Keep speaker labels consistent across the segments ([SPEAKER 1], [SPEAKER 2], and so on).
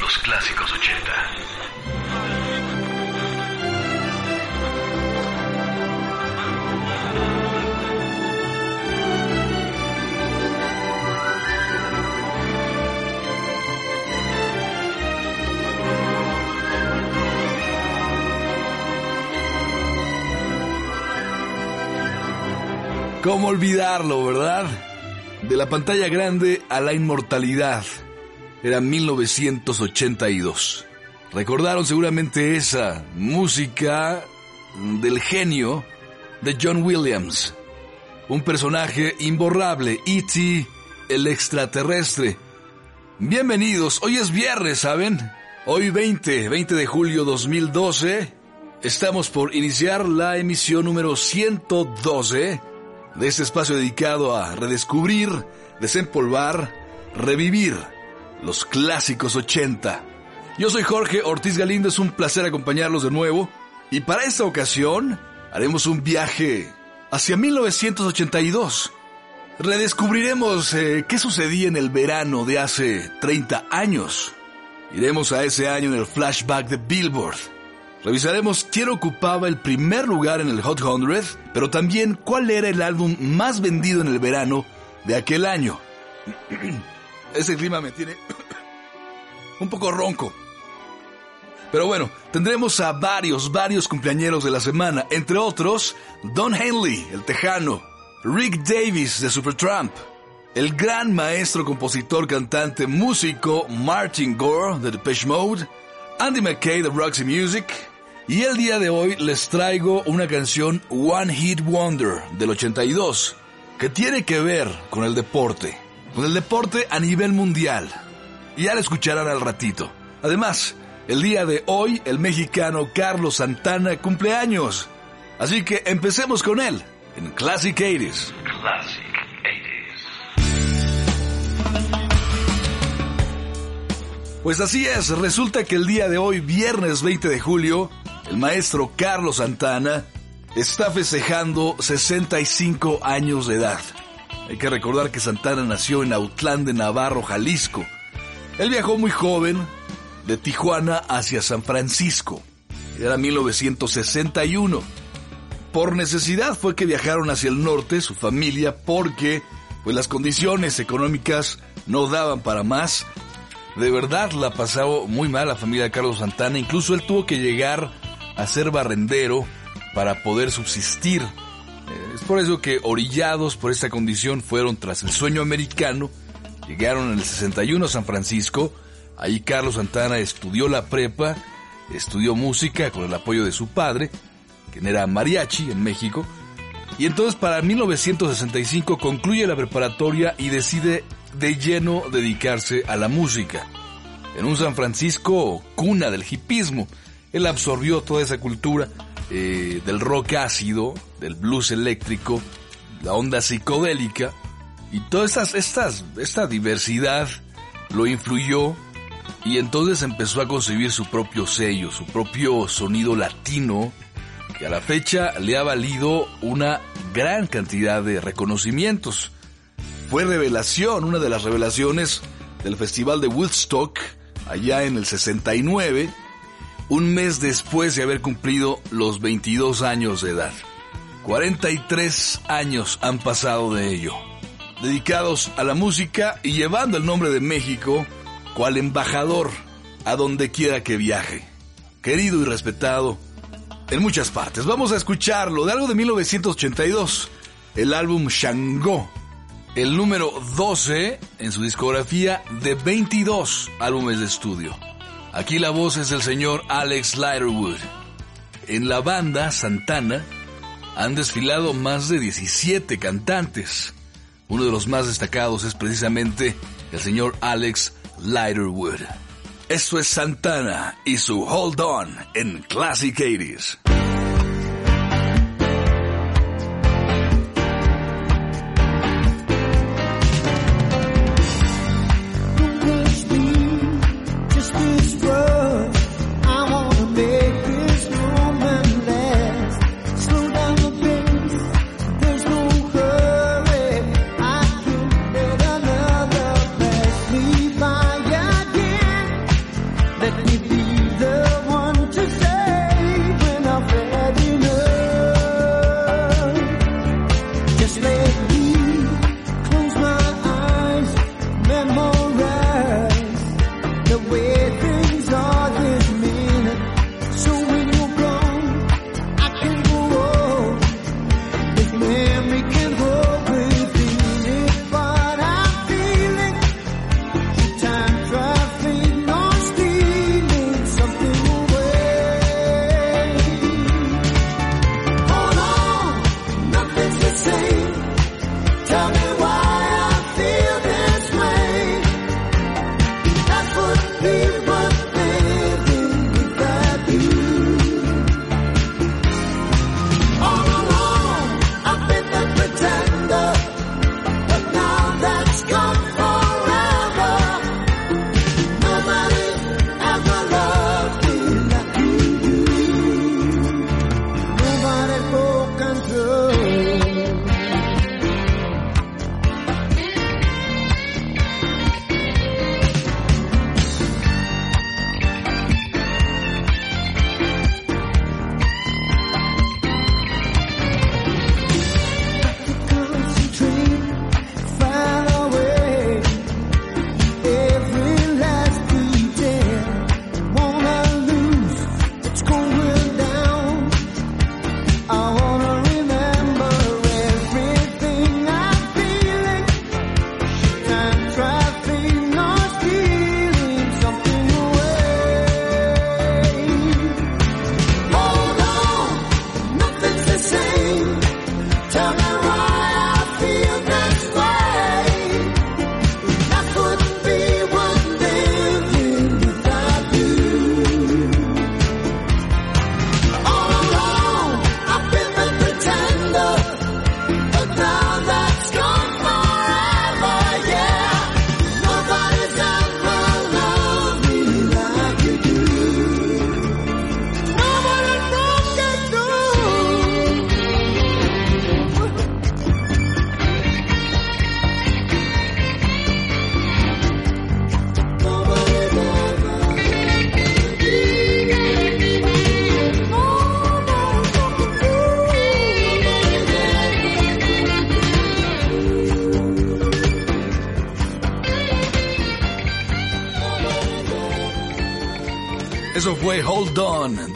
[SPEAKER 1] Los clásicos 80.
[SPEAKER 2] ¿Cómo olvidarlo, verdad? De la pantalla grande a la inmortalidad. Era 1982. Recordaron seguramente esa música del genio de John Williams. Un personaje imborrable, E.T., el extraterrestre. Bienvenidos, hoy es viernes, ¿saben? Hoy 20, 20 de julio 2012. Estamos por iniciar la emisión número 112 de este espacio dedicado a redescubrir, desempolvar, revivir los clásicos 80. Yo soy Jorge Ortiz Galindo, es un placer acompañarlos de nuevo y para esta ocasión haremos un viaje hacia 1982. Redescubriremos eh, qué sucedía en el verano de hace 30 años. Iremos a ese año en el flashback de Billboard. Revisaremos quién ocupaba el primer lugar en el Hot 100, pero también cuál era el álbum más vendido en el verano de aquel año. Ese clima me tiene un poco ronco. Pero bueno, tendremos a varios, varios cumpleañeros de la semana, entre otros Don Henley, el tejano, Rick Davis de Supertramp, el gran maestro, compositor, cantante, músico Martin Gore de Depeche Mode, Andy McKay de Roxy Music, y el día de hoy les traigo una canción One Hit Wonder del 82, que tiene que ver con el deporte, con el deporte a nivel mundial. Y ya la escucharán al ratito. Además, el día de hoy el mexicano Carlos Santana cumple años. Así que empecemos con él en Classic 80s.
[SPEAKER 1] Classic 80s.
[SPEAKER 2] Pues así es, resulta que el día de hoy, viernes 20 de julio, el maestro Carlos Santana está festejando 65 años de edad. Hay que recordar que Santana nació en Autlán de Navarro, Jalisco. Él viajó muy joven de Tijuana hacia San Francisco. Era 1961. Por necesidad fue que viajaron hacia el norte su familia porque pues las condiciones económicas no daban para más. De verdad la pasaba muy mal la familia de Carlos Santana, incluso él tuvo que llegar a ser barrendero para poder subsistir. Eh, Es por eso que orillados por esta condición fueron tras el sueño americano, llegaron en el 61 a San Francisco, ahí Carlos Santana estudió la prepa, estudió música con el apoyo de su padre, quien era mariachi en México, y entonces para 1965 concluye la preparatoria y decide de lleno dedicarse a la música. En un San Francisco cuna del hipismo, él absorbió toda esa cultura eh, del rock ácido, del blues eléctrico, la onda psicodélica, y toda estas, estas, esta diversidad lo influyó y entonces empezó a concebir su propio sello, su propio sonido latino, que a la fecha le ha valido una gran cantidad de reconocimientos. Fue revelación, una de las revelaciones del Festival de Woodstock, allá en el 69, un mes después de haber cumplido los 22 años de edad. 43 años han pasado de ello, dedicados a la música y llevando el nombre de México cual embajador a donde quiera que viaje. Querido y respetado en muchas partes. Vamos a escucharlo de algo de 1982, el álbum Shango, el número 12 en su discografía de 22 álbumes de estudio. Aquí la voz es del señor Alex Lighterwood. En la banda Santana han desfilado más de 17 cantantes. Uno de los más destacados es precisamente el señor Alex Lighterwood. Esto es Santana y su Hold On en Classic 80s.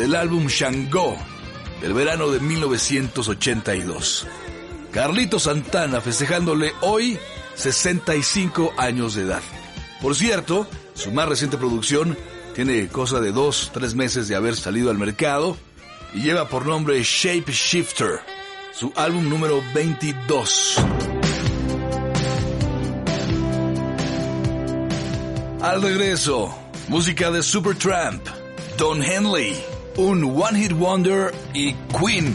[SPEAKER 2] Del álbum Shango del verano de 1982. Carlito Santana festejándole hoy 65 años de edad. Por cierto, su más reciente producción tiene cosa de dos, tres meses de haber salido al mercado y lleva por nombre Shape Shifter, su álbum número 22. Al regreso, música de Supertramp, Don Henley, un One Hit Wonder y Queen.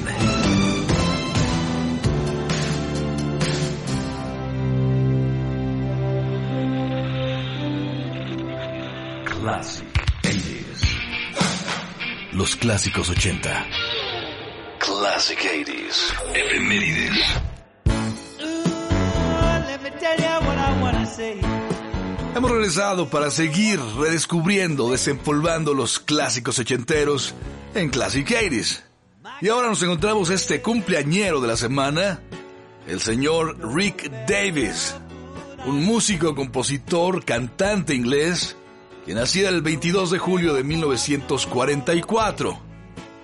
[SPEAKER 1] Classic 80s.
[SPEAKER 2] Los clásicos 80.
[SPEAKER 1] Classic 80s. Efemérides.
[SPEAKER 3] Let me tell you what I wanna say.
[SPEAKER 2] Hemos regresado para seguir redescubriendo, desempolvando los clásicos ochenteros en Classic 80s. Y ahora nos encontramos este cumpleañero de la semana, el señor Rick Davis, un músico, compositor, cantante inglés, que nacía el 22 de julio de 1944.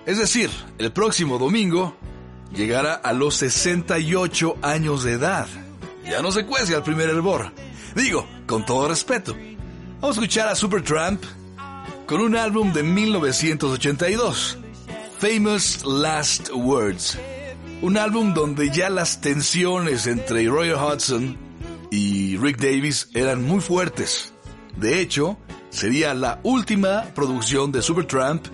[SPEAKER 2] Es decir, el próximo domingo llegará a los 68 años de edad. Ya no se cuece al primer hervor. Digo, con todo respeto. Vamos a escuchar a Supertramp con un álbum de 1982, Famous Last Words. Un álbum donde ya las tensiones entre Roy Hudson y Rick Davis eran muy fuertes. De hecho, sería la última producción de Supertramp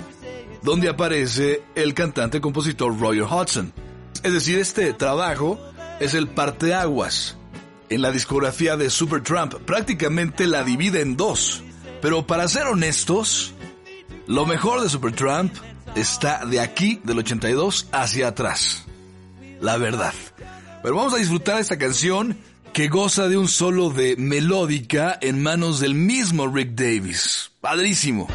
[SPEAKER 2] donde aparece el cantante-compositor Roy Hudson. Es decir, este trabajo es el parteaguas en la discografía de Supertramp. Prácticamente la divide en dos. Pero para ser honestos, lo mejor de Supertramp está de aquí, del 82, hacia atrás. La verdad. Pero vamos a disfrutar esta canción que goza de un solo de melódica en manos del mismo Rick Davis. Padrísimo.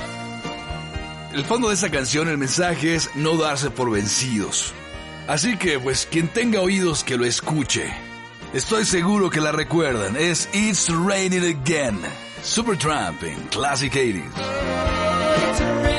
[SPEAKER 2] El fondo de esta canción, el mensaje es no darse por vencidos. Así que, pues, quien tenga oídos que lo escuche. Estoy seguro que la recuerdan. Es It's Raining Again. Supertramp en Classic 80s.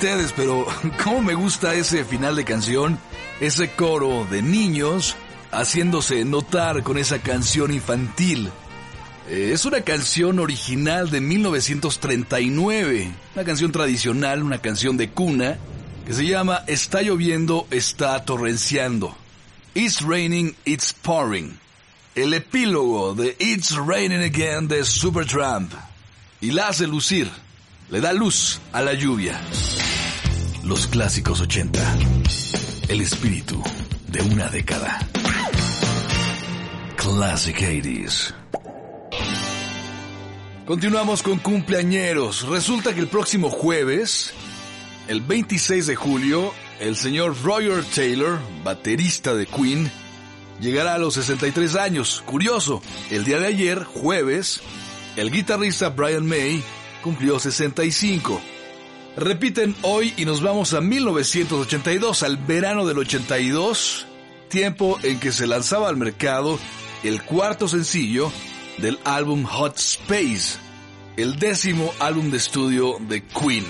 [SPEAKER 2] Ustedes, pero cómo me gusta ese final de canción, ese coro de niños haciéndose notar con esa canción infantil. Eh, Es una canción original de 1939, una canción tradicional, una canción de cuna, que se llama Está lloviendo, está torrenciando. It's raining, it's pouring. El epílogo de It's Raining Again de Supertramp. Y la hace lucir, le da luz a la lluvia. Los clásicos 80. El espíritu de una década. Classic 80s. Continuamos con cumpleañeros. Resulta que el próximo jueves, el 26 de julio, el señor Roger Taylor, baterista de Queen, llegará a los 63 años. Curioso, el día de ayer, jueves, el guitarrista Brian May cumplió 65. Repiten hoy y nos vamos a 1982, al verano del 82, tiempo en que se lanzaba al mercado el cuarto sencillo del álbum Hot Space, el décimo álbum de estudio de Queen.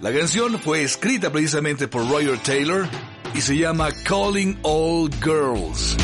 [SPEAKER 2] La canción fue escrita precisamente por Roger Taylor y se llama Calling All Girls.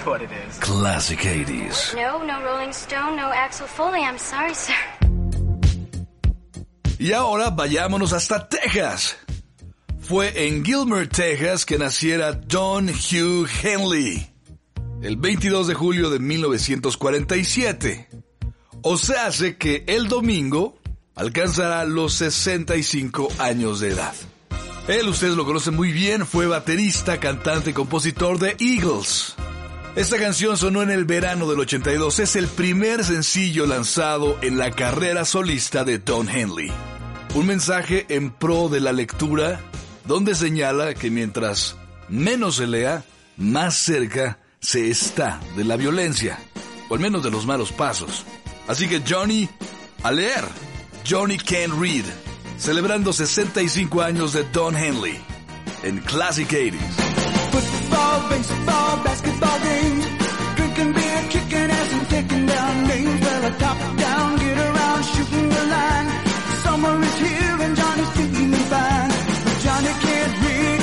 [SPEAKER 4] That's what it is.
[SPEAKER 2] Classic 80s.
[SPEAKER 5] No, no Rolling Stone, no Axel Foley. I'm sorry, sir.
[SPEAKER 2] Y ahora vayámonos hasta Texas. Fue en Gilmer, Texas, que naciera John Hugh Henley, el 22 de julio de 1947. O sea, hace que el domingo alcanzará los 65 años de edad. Él, ustedes lo conocen muy bien, fue baterista, cantante y compositor de Eagles. Esta canción sonó en el verano del 82, es el primer sencillo lanzado en la carrera solista de Don Henley. Un mensaje en pro de la lectura, donde señala que mientras menos se lea, más cerca se está de la violencia, o al menos de los malos pasos. Así que Johnny, a leer, Johnny Can Read, celebrando 65 años de Don Henley, en Classic 80s.
[SPEAKER 6] Football, baseball, basketball games. Drinking beer, kicking ass and taking down names. Well, a top down, get around, shooting the line. Summer is here and Johnny's feeling fine. But Johnny can't read.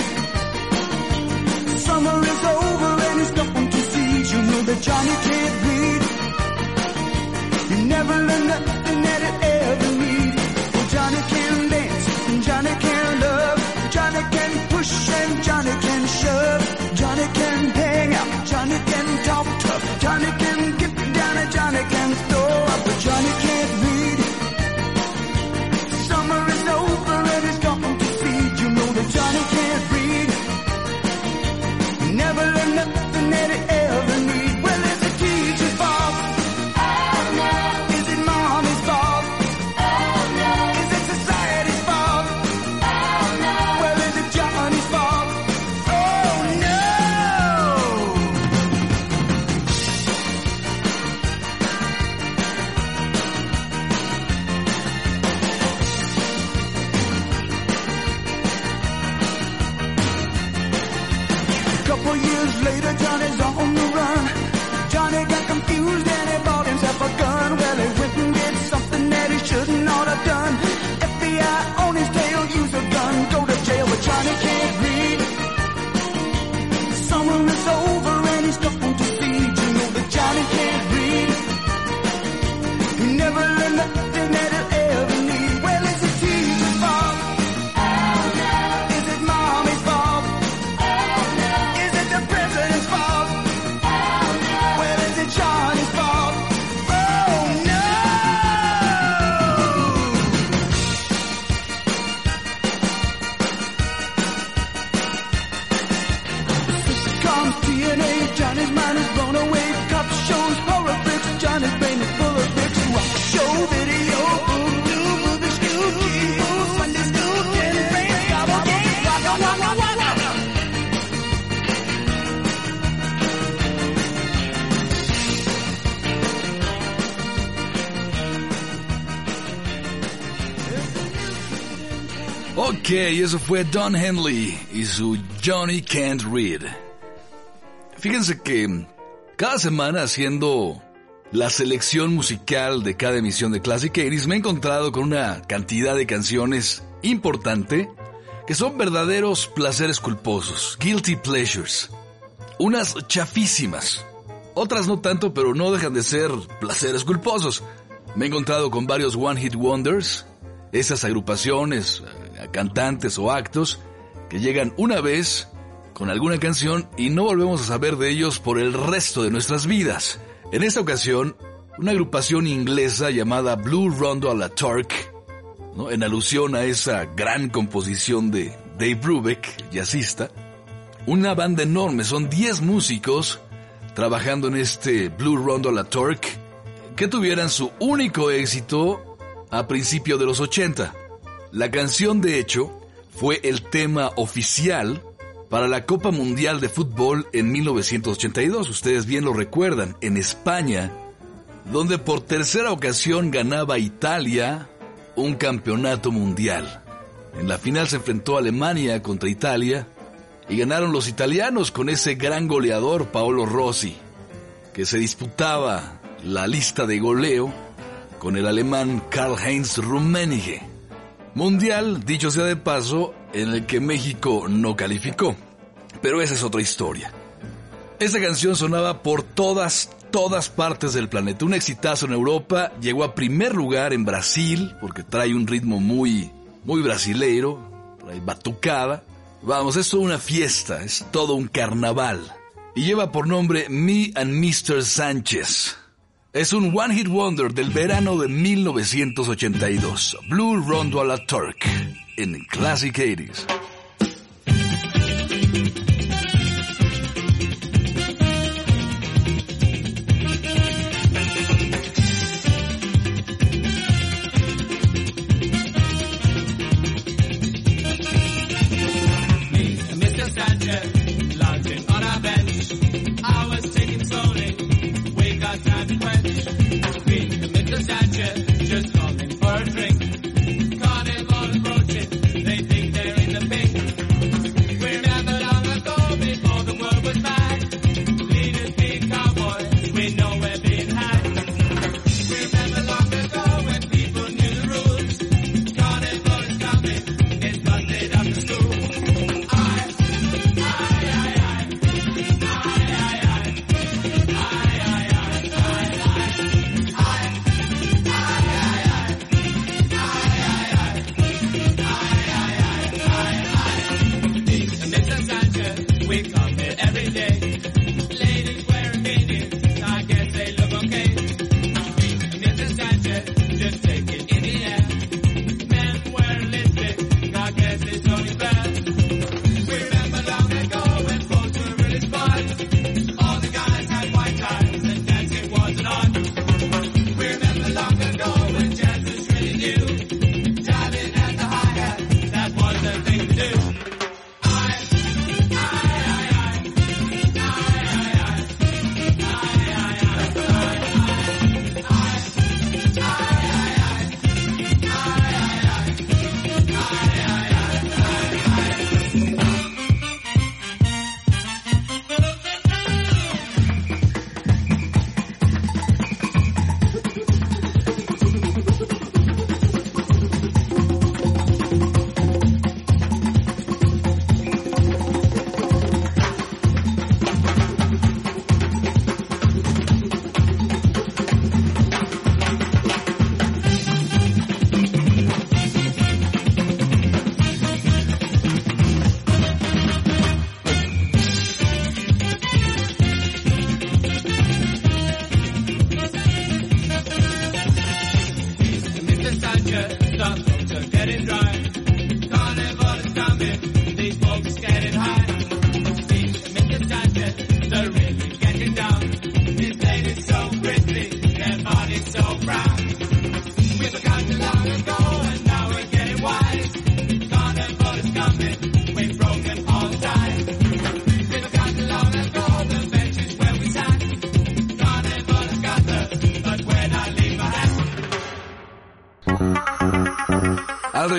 [SPEAKER 6] Summer is over and he's nothing to see. You know that Johnny can't read. You never learn nothing that it ever need.
[SPEAKER 2] Ok, eso fue Don Henley y su Johnny Can't Read. Fíjense que cada semana haciendo la selección musical de cada emisión de Classic 80 me he encontrado con una cantidad de canciones importante que son verdaderos placeres culposos, guilty pleasures. Unas chafísimas, otras no tanto, pero no dejan de ser placeres culposos. Me he encontrado con varios One Hit Wonders, esas agrupaciones, cantantes o actos que llegan una vez con alguna canción y no volvemos a saber de ellos por el resto de nuestras vidas. En esta ocasión, una agrupación inglesa llamada Blue Rondo a la Turk, ¿no? en alusión a esa gran composición de Dave Brubeck, jazzista, una banda enorme, son 10 músicos trabajando en este Blue Rondo a la Turk, que tuvieran su único éxito a principios de los 80. La canción, de hecho, fue el tema oficial para la Copa Mundial de Fútbol en 1982. Ustedes bien lo recuerdan, en España, donde por tercera ocasión ganaba Italia un campeonato mundial. En la final se enfrentó Alemania contra Italia y ganaron los italianos con ese gran goleador Paolo Rossi, que se disputaba la lista de goleo con el alemán Karl-Heinz Rummenigge. Mundial, dicho sea de paso, en el que México no calificó. Pero esa es otra historia. Esta canción sonaba por todas, todas partes del planeta. Un exitazo en Europa, llegó a primer lugar en Brasil, porque trae un ritmo muy, muy brasileiro, trae batucada. Vamos, es toda una fiesta, es todo un carnaval. Y lleva por nombre Me and Mr. Sánchez. Es un One Hit Wonder del verano de 1982. Blue Rondo a la Turk en Classic 80s.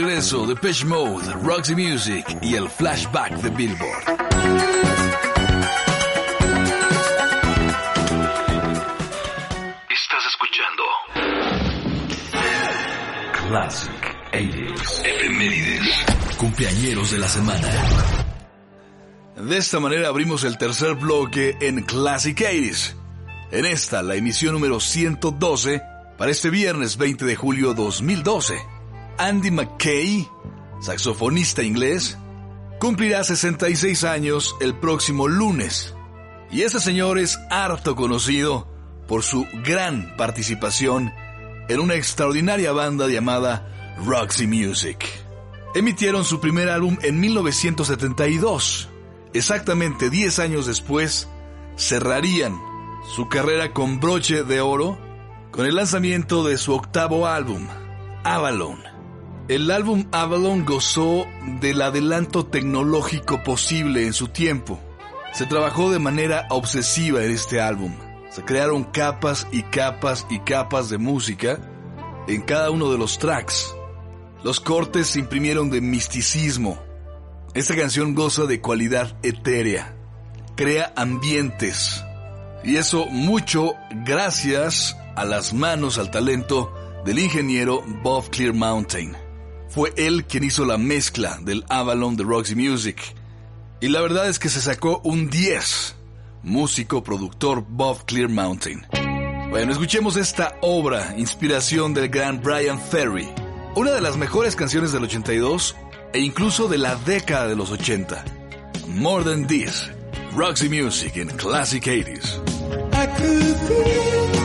[SPEAKER 2] Regreso, Depeche Mode, Roxy Music y el flashback de Billboard.
[SPEAKER 1] Estás escuchando Classic 80s. Efemérides.
[SPEAKER 2] Cumpleañeros de la semana. De esta manera abrimos el tercer bloque en Classic 80s. En esta, la emisión número 112 para este viernes 20 de julio 2012. Andy McKay, saxofonista inglés, cumplirá 66 años el próximo lunes. Y este señor es harto conocido por su gran participación en una extraordinaria banda llamada Roxy Music. Emitieron su primer álbum en 1972. Exactamente 10 años después, cerrarían su carrera con broche de oro con el lanzamiento de su octavo álbum, Avalon. El álbum Avalon gozó del adelanto tecnológico posible en su tiempo. Se trabajó de manera obsesiva en este álbum. Se crearon capas y capas y capas de música en cada uno de los tracks. Los cortes se imprimieron de misticismo. Esta canción goza de cualidad etérea. Crea ambientes. Y eso mucho gracias a las manos, al talento del ingeniero Bob Clear Mountain. Fue él quien hizo la mezcla del Avalon de Roxy Music. Y la verdad es que se sacó un 10. Músico, productor Bob Clear Mountain. Bueno, escuchemos esta obra, inspiración del gran Brian Ferry. Una de las mejores canciones del 82 e incluso de la década de los 80. More Than This, Roxy Music in Classic 80s.
[SPEAKER 3] I could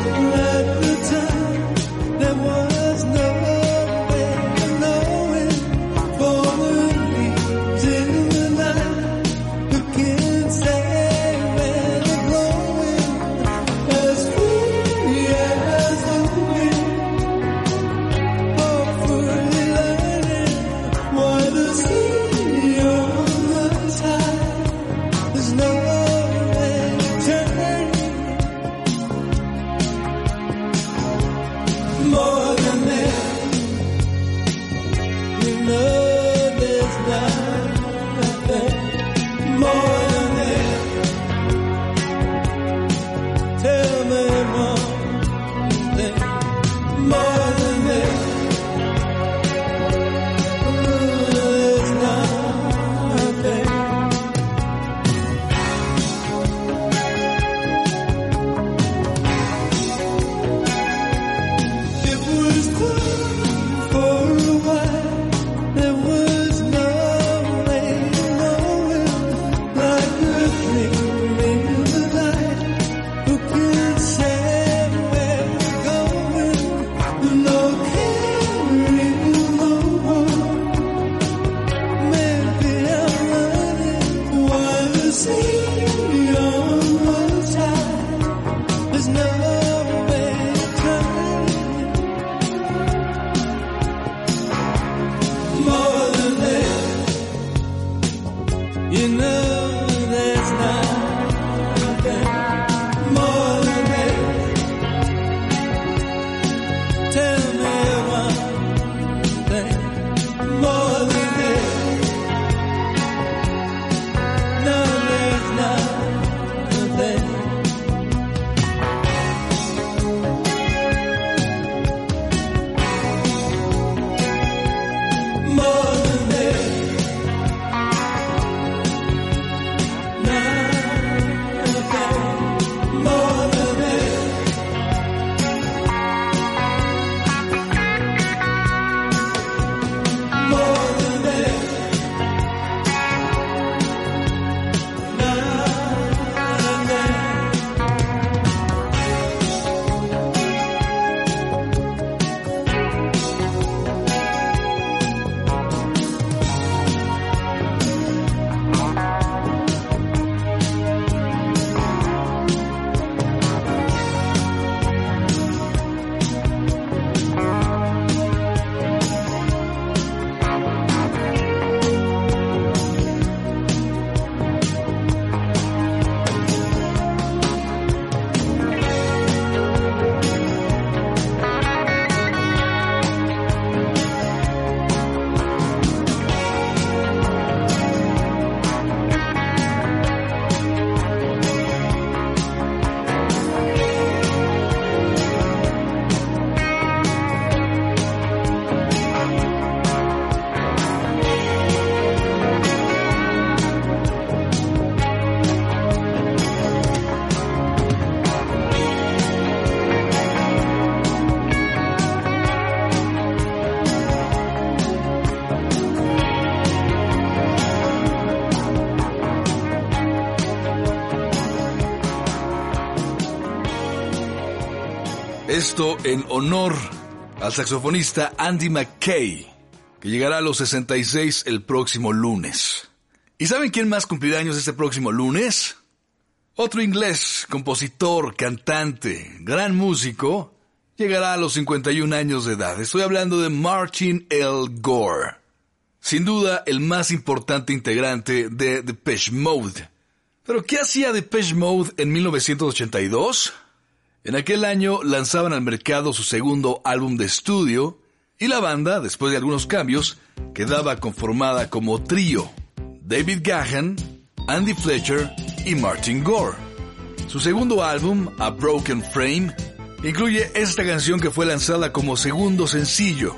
[SPEAKER 2] Esto en honor al saxofonista Andy McKay, que llegará a los 66 el próximo lunes. ¿Y saben quién más cumplirá años este próximo lunes? Otro inglés, compositor, cantante, gran músico, llegará a los 51 años de edad. Estoy hablando de Martin L. Gore. Sin duda, el más importante integrante de Depeche Mode. ¿Pero qué hacía Depeche Mode en 1982? En aquel año lanzaban al mercado su segundo álbum de estudio y la banda, después de algunos cambios, quedaba conformada como trío. David Gahan, Andy Fletcher y Martin Gore. Su segundo álbum, A Broken Frame, incluye esta canción que fue lanzada como segundo sencillo.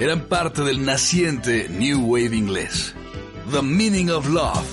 [SPEAKER 2] Eran parte del naciente New Wave inglés. The Meaning of Love.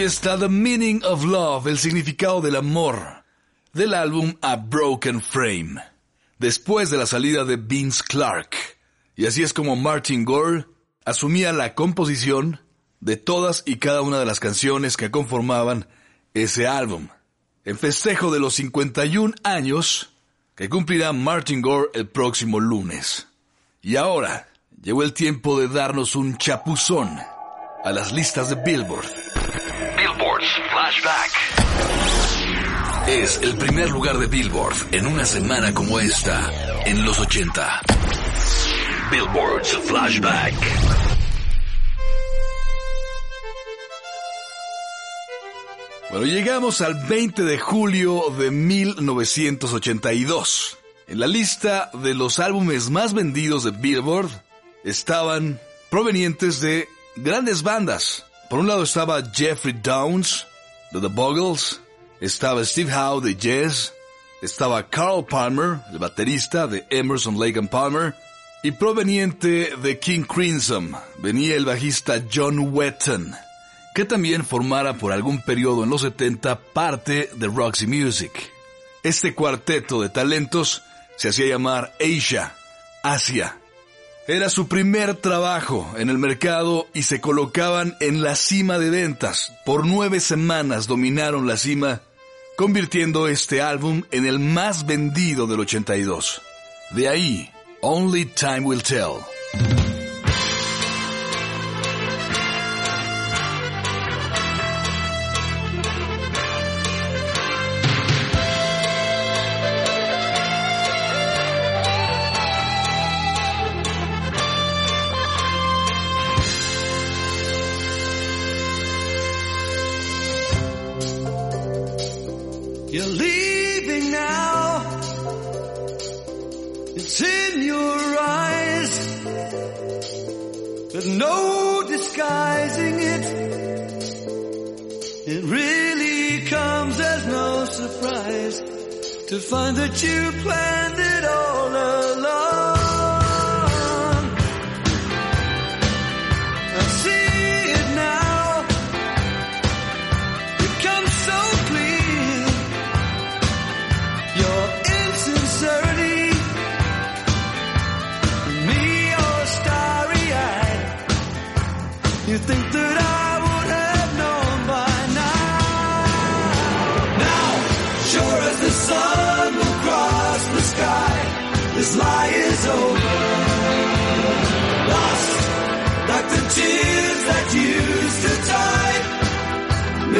[SPEAKER 2] Ahí está The Meaning of Love, el significado del amor, del álbum A Broken Frame, después de la salida de Vince Clark. Y así es como Martin Gore asumía la composición de todas y cada una de las canciones que conformaban ese álbum. En festejo de los 51 años que cumplirá Martin Gore el próximo lunes. Y ahora llegó el tiempo de darnos un chapuzón a las listas de Billboard.
[SPEAKER 1] Flashback. Es el primer lugar de Billboard en una semana como esta, en los 80. Billboards Flashback.
[SPEAKER 2] Bueno, llegamos al 20 de julio de 1982. En la lista de los álbumes más vendidos de Billboard estaban provenientes de grandes bandas. Por un lado estaba Jeffrey Downs de The Buggles, estaba Steve Howe de Jazz, estaba Carl Palmer, el baterista de Emerson Lake and Palmer, y proveniente de King Crimson venía el bajista John Wetton, que también formara por algún periodo en los 70 parte de Roxy Music. Este cuarteto de talentos se hacía llamar Asia, Asia. Era su primer trabajo en el mercado y se colocaban en la cima de ventas. Por nueve semanas dominaron la cima, convirtiendo este álbum en el más vendido del 82. De ahí, Only Time Will Tell.
[SPEAKER 3] There's no disguising it. It really comes as no surprise to find that you planned it all along. I see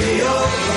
[SPEAKER 3] Rio.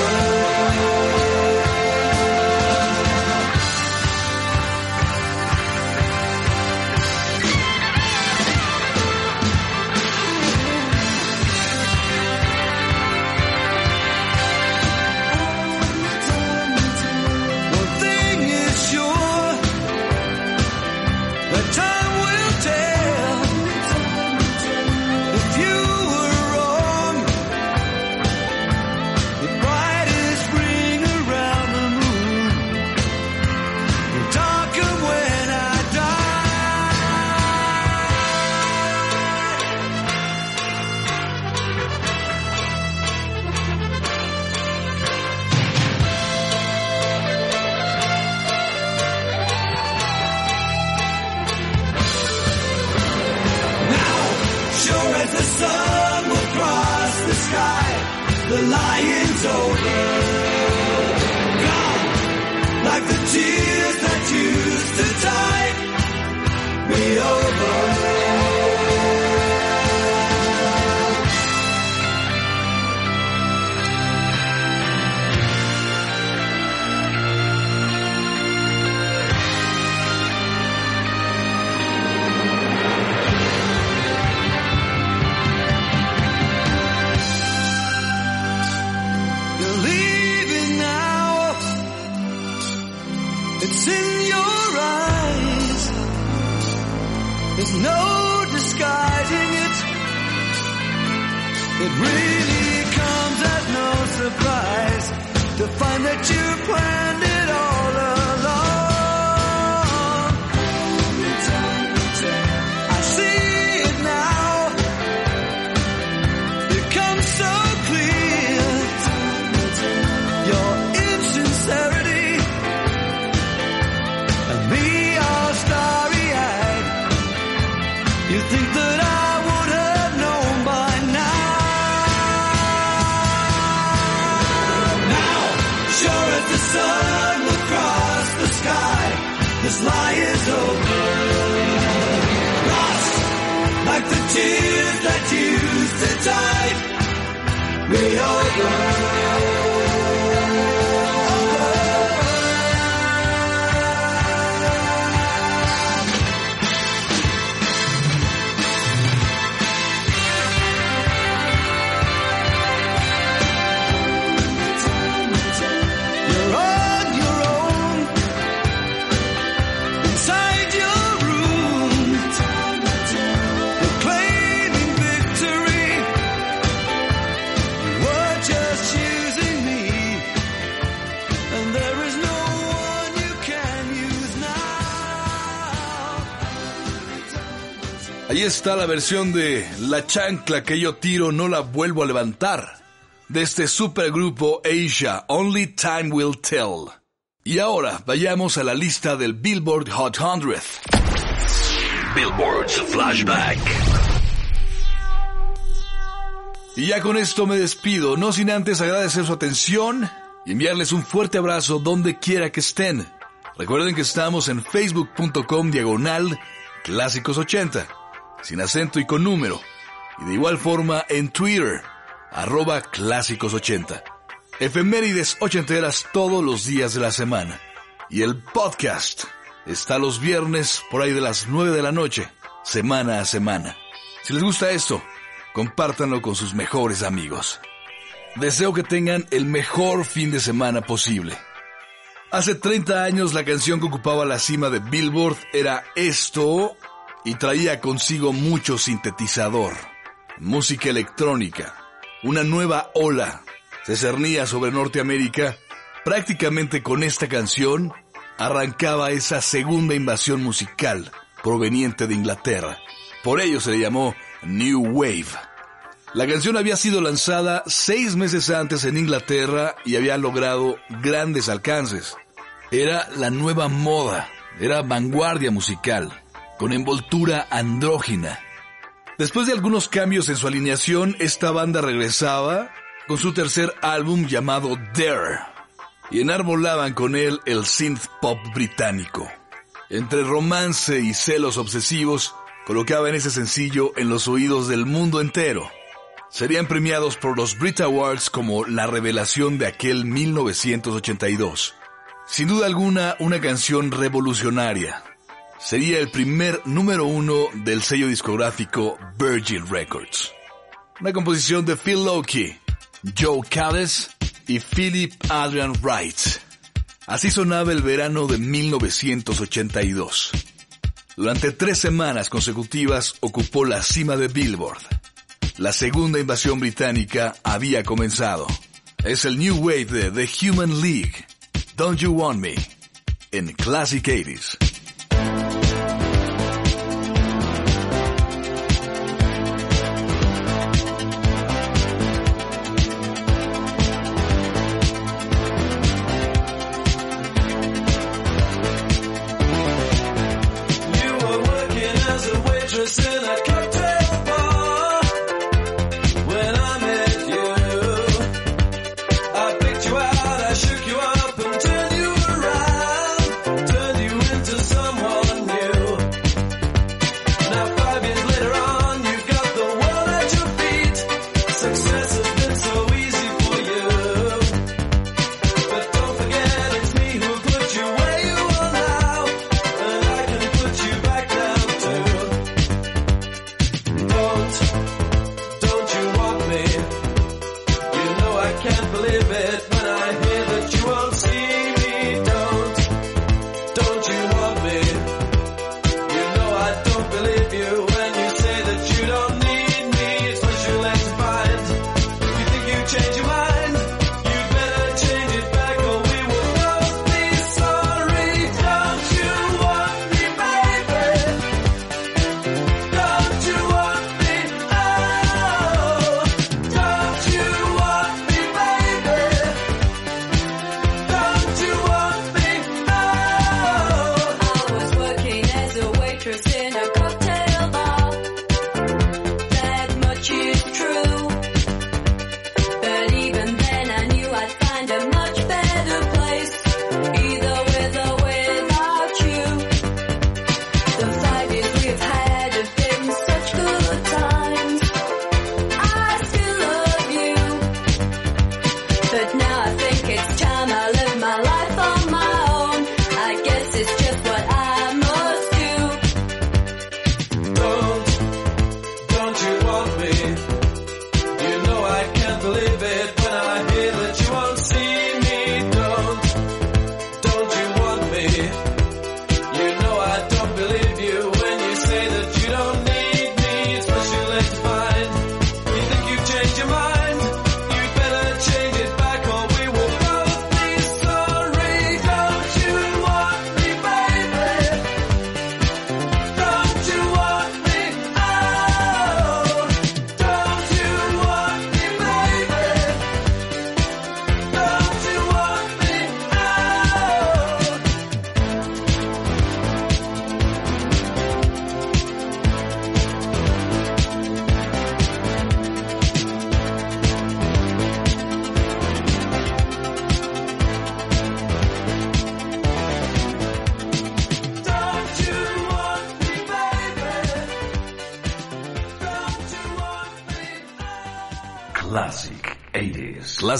[SPEAKER 3] It really comes as no surprise to find that you planned it me over.
[SPEAKER 2] Ahí está la versión de La chancla que yo tiro no la vuelvo a levantar. De este supergrupo Asia, Only Time Will Tell. Y ahora vayamos a la lista del Billboard Hot 100.
[SPEAKER 1] Billboard's Flashback.
[SPEAKER 2] Y ya con esto me despido, no sin antes agradecer su atención y enviarles un fuerte abrazo donde quiera que estén. Recuerden que estamos en facebook.com diagonal clásicos 80, sin acento y con número. Y de igual forma en Twitter, arroba clásicos 80. Efemérides ochenteras todos los días de la semana. Y el podcast está los viernes por ahí de las 9 de la noche, semana a semana. Si les gusta esto, compártanlo con sus mejores amigos. Deseo que tengan el mejor fin de semana posible. Hace 30 años la canción que ocupaba la cima de Billboard era esto y traía consigo mucho sintetizador, música electrónica. Una nueva ola se cernía sobre Norteamérica. Prácticamente con esta canción arrancaba esa segunda invasión musical proveniente de Inglaterra. Por ello se le llamó New Wave. La canción había sido lanzada seis meses antes en Inglaterra y había logrado grandes alcances. Era la nueva moda, era vanguardia musical con envoltura andrógina. Después de algunos cambios en su alineación, esta banda regresaba con su tercer álbum llamado Dare, y enarbolaban con él el synth pop británico. Entre romance y celos obsesivos, colocaban ese sencillo en los oídos del mundo entero. Serían premiados por los Brit Awards como la revelación de aquel 1982. Sin duda alguna, una canción revolucionaria, sería el primer número uno del sello discográfico Virgin Records. Una composición de Phil Lowkey, Joe Callis y Philip Adrian Wright. Así sonaba el verano de 1982. Durante tres semanas consecutivas ocupó la cima de Billboard. La segunda invasión británica había comenzado. Es el New Wave de The Human League, Don't You Want Me, en Classic 80s.
[SPEAKER 3] my life.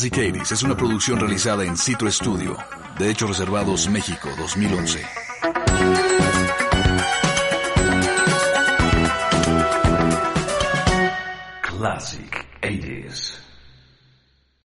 [SPEAKER 2] Jazzy Cadiz es una producción realizada en Citro Studio, Derechos Reservados México 2011.